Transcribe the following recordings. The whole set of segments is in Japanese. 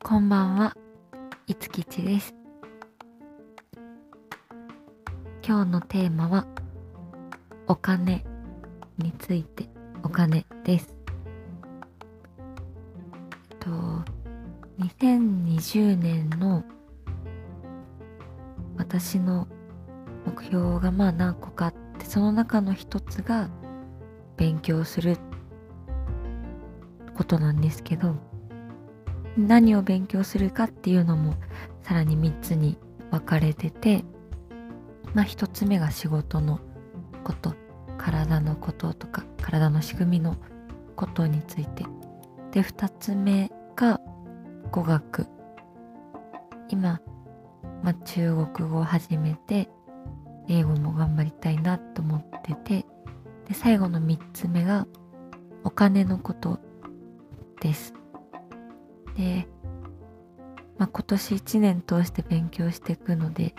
こんばんは、いつきちです。今日のテーマは、お金についてお金です。えっと、2020年の私の目標がまあ何個かあって、その中の一つが勉強することなんですけど、何を勉強するかっていうのもさらに3つに分かれててまあ1つ目が仕事のこと体のこととか体の仕組みのことについて。で2つ目が語学。今、まあ、中国語を始めて英語も頑張りたいなと思っててで最後の3つ目がお金のことです。で、まあ、今年1年通して勉強していくので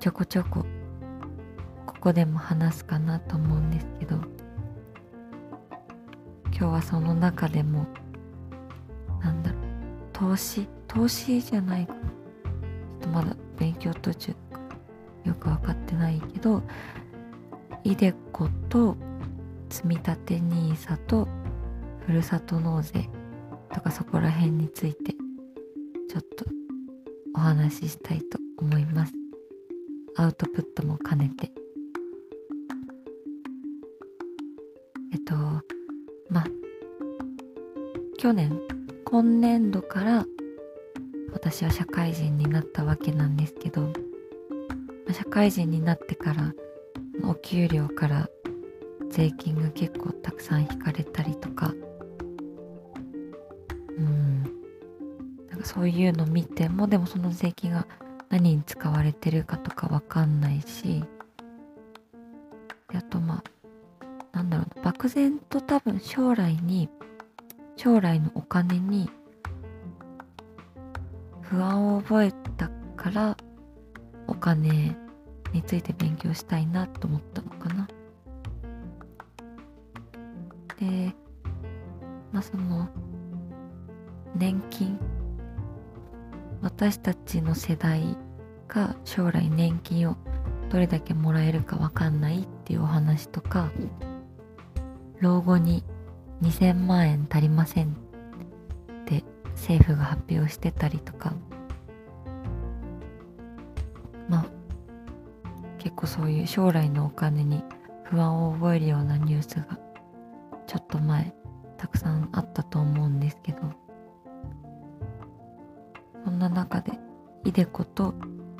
ちょこちょこここでも話すかなと思うんですけど今日はその中でもなんだろう投資投資じゃないかちょっとまだ勉強途中よく分かってないけどイデコと積立 NISA とふるさと納税とかそこら辺についてちょっとお話ししたいと思います。アウトプットも兼ねて。えっとまあ去年今年度から私は社会人になったわけなんですけど社会人になってからお給料から税金が結構たくさん引かれたりとかうん。なんかそういうの見てもでもその税金が何に使われてるかとかわかんないし。であとまあなんだろう漠然と多分将来に将来のお金に不安を覚えたからお金について勉強したいなと思ったのかな。でまあその年金。私たちの世代が将来年金をどれだけもらえるかわかんないっていうお話とか老後に2000万円足りませんって政府が発表してたりとか。まあ結構そういう将来のお金に不安を覚えるようなニュースがちょっと前たくさんあったと思うんですけど。そんな中でイデコと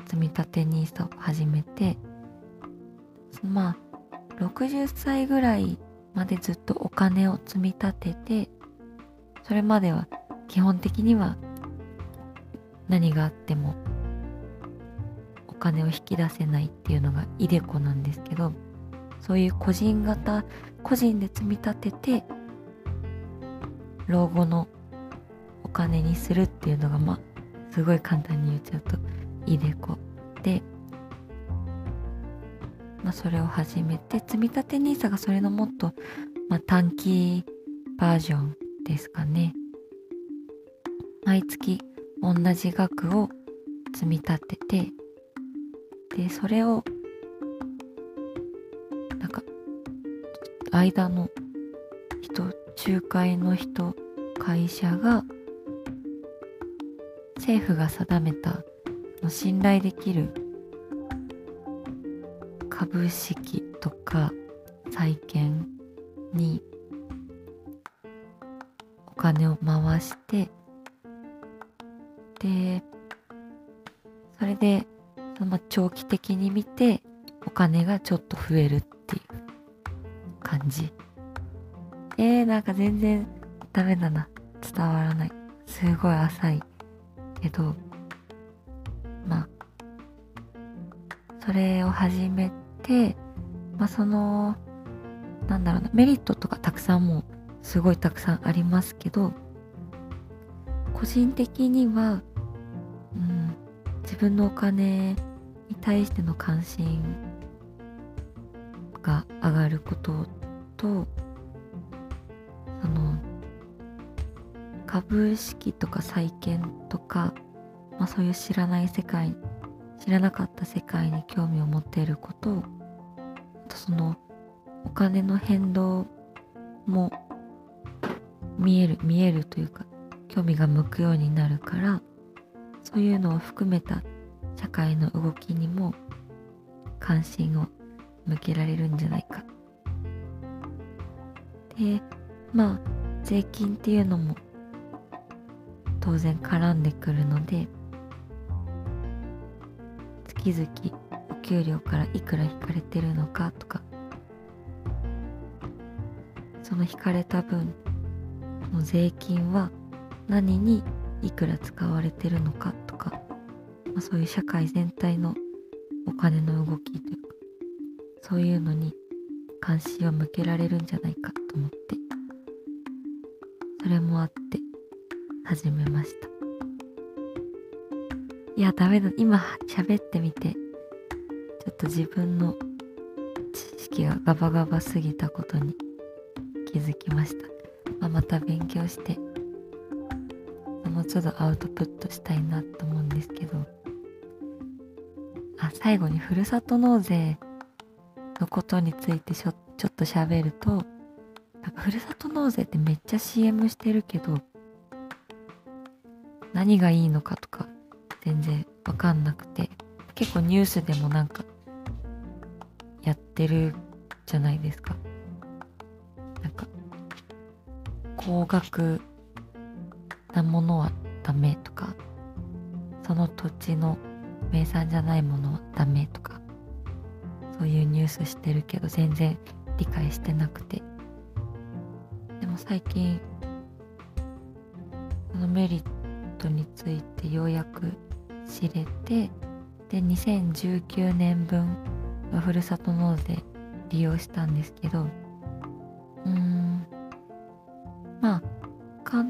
積み立て NISA を始めてまあ60歳ぐらいまでずっとお金を積み立ててそれまでは基本的には何があってもお金を引き出せないっていうのがイデコなんですけどそういう個人型個人で積み立てて老後のお金にするっていうのがまあすごい簡単に言っちゃうとイデコで、まあ、それを始めて積み立て NISA がそれのもっと、まあ、短期バージョンですかね。毎月同じ額を積み立ててでそれをなんか間の人仲介の人会社が政府が定めた信頼できる株式とか債券にお金を回してでそれで長期的に見てお金がちょっと増えるっていう感じ。えー、なんか全然ダメだな。伝わらない。すごい浅い。けどまあそれを始めてまあそのなんだろうなメリットとかたくさんもすごいたくさんありますけど個人的には、うん、自分のお金に対しての関心が上がることと株式とか債券とか、まあ、そういう知らない世界知らなかった世界に興味を持っていることあとそのお金の変動も見える見えるというか興味が向くようになるからそういうのを含めた社会の動きにも関心を向けられるんじゃないか。でまあ税金っていうのも当然絡んでくるので月々お給料からいくら引かれてるのかとかその引かれた分の税金は何にいくら使われてるのかとか、まあ、そういう社会全体のお金の動きというかそういうのに関心を向けられるんじゃないかと思ってそれもあって始めました。いやダメだ。今喋ってみて。ちょっと自分の知識がガバガバすぎたことに気づきました、まあ、また勉強して。もうちょっとアウトプットしたいなと思うんですけど。あ最後にふるさと納税のことについてちょちょっと喋ると。なんかふるさと納税ってめっちゃ CM してるけど何がいいのかとか全然わかんなくて結構ニュースでもなんかやってるじゃないですか。なんか高額なものはダメとかその土地の名産じゃないものはダメとかそういうニュースしてるけど全然理解してなくて。でも最近そのメリットことについてようやく知れてで2019年分のふるさと納税利用したんですけどうーんまあ簡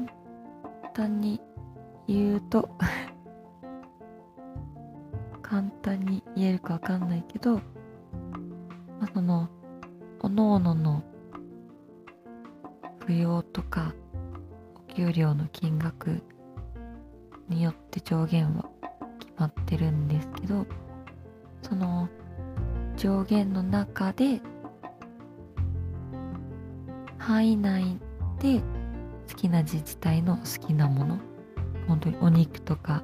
単に言うと 簡単に言えるかわかんないけど、まあ、そのおのおのの扶養とかお給料の金額によって上限は決まってるんですけどその上限の中で範囲内で好きな自治体の好きなもの本当にお肉とか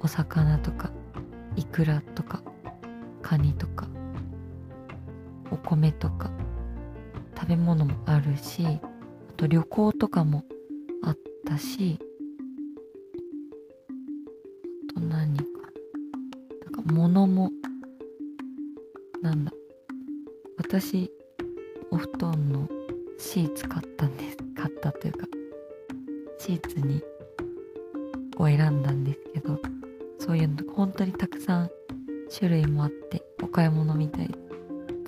お魚とかイクラとかカニとかお米とか食べ物もあるしあと旅行とかもあったし物もなんだ私お布団のシーツ買ったんです。買ったというかシーツにを選んだんですけどそういうの本当にたくさん種類もあってお買い物みたいで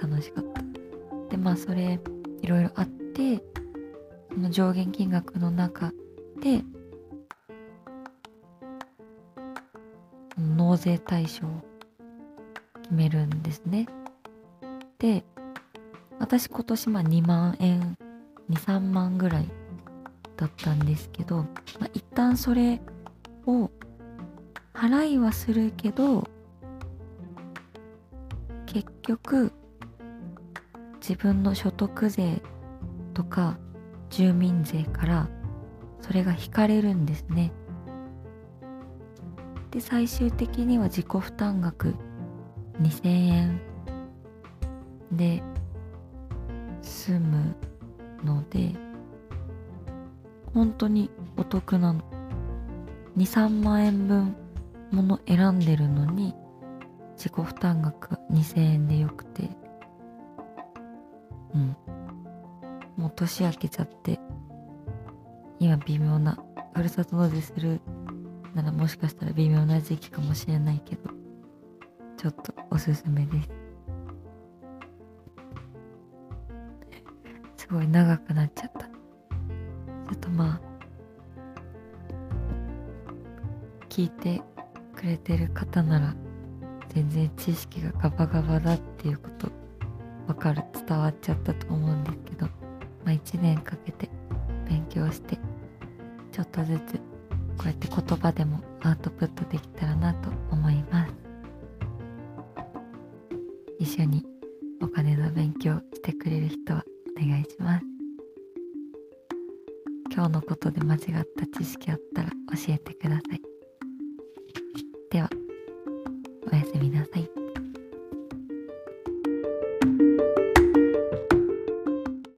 楽しかった。でまあそれいろいろあってその上限金額の中で納税対象決めるんですねで私今年まあ2万円23万ぐらいだったんですけど、まあ、一旦それを払いはするけど結局自分の所得税とか住民税からそれが引かれるんですね。で最終的には自己負担額2000円。で済むので本当にお得なの23万円分もの選んでるのに自己負担額2000円でよくて。うん。もう年明けちゃって今微妙なふるさと納税するならもしかしたら微妙な時期かもしれないけど。ちょっとおすすめです。すごい長くなっちゃった。ちょっとまあ聞いてくれてる方なら全然知識がガバガバだっていうことわかる伝わっちゃったと思うんですけど、まあ、1年かけて勉強してちょっとずつこうやって言葉でもアウトプットできたらなと思います。一緒にお金の勉強してくれる人はお願いします。今日のことで間違った知識あったら教えてください。ではおやすみなさい。